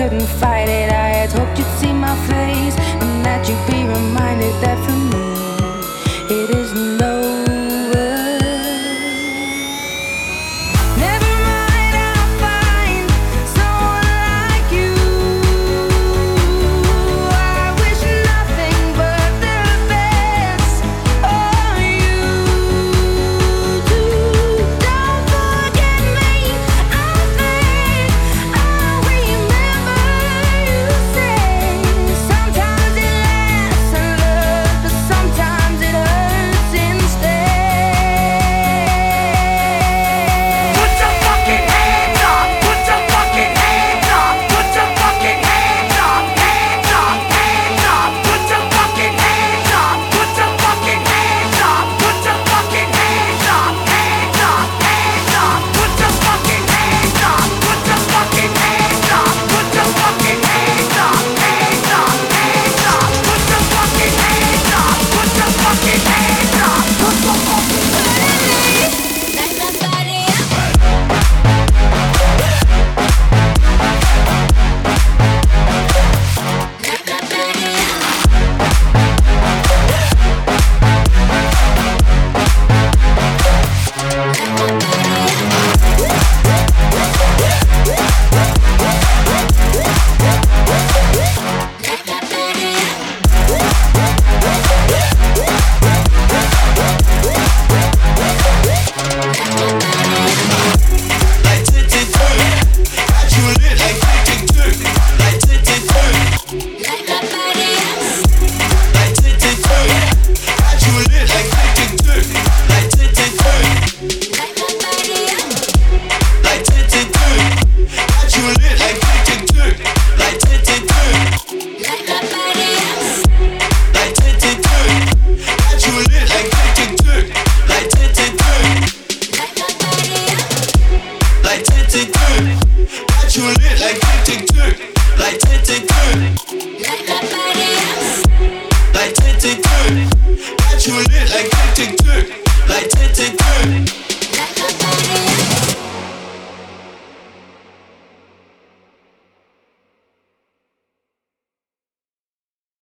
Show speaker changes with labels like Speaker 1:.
Speaker 1: couldn't fight it. I had hoped you'd see my face.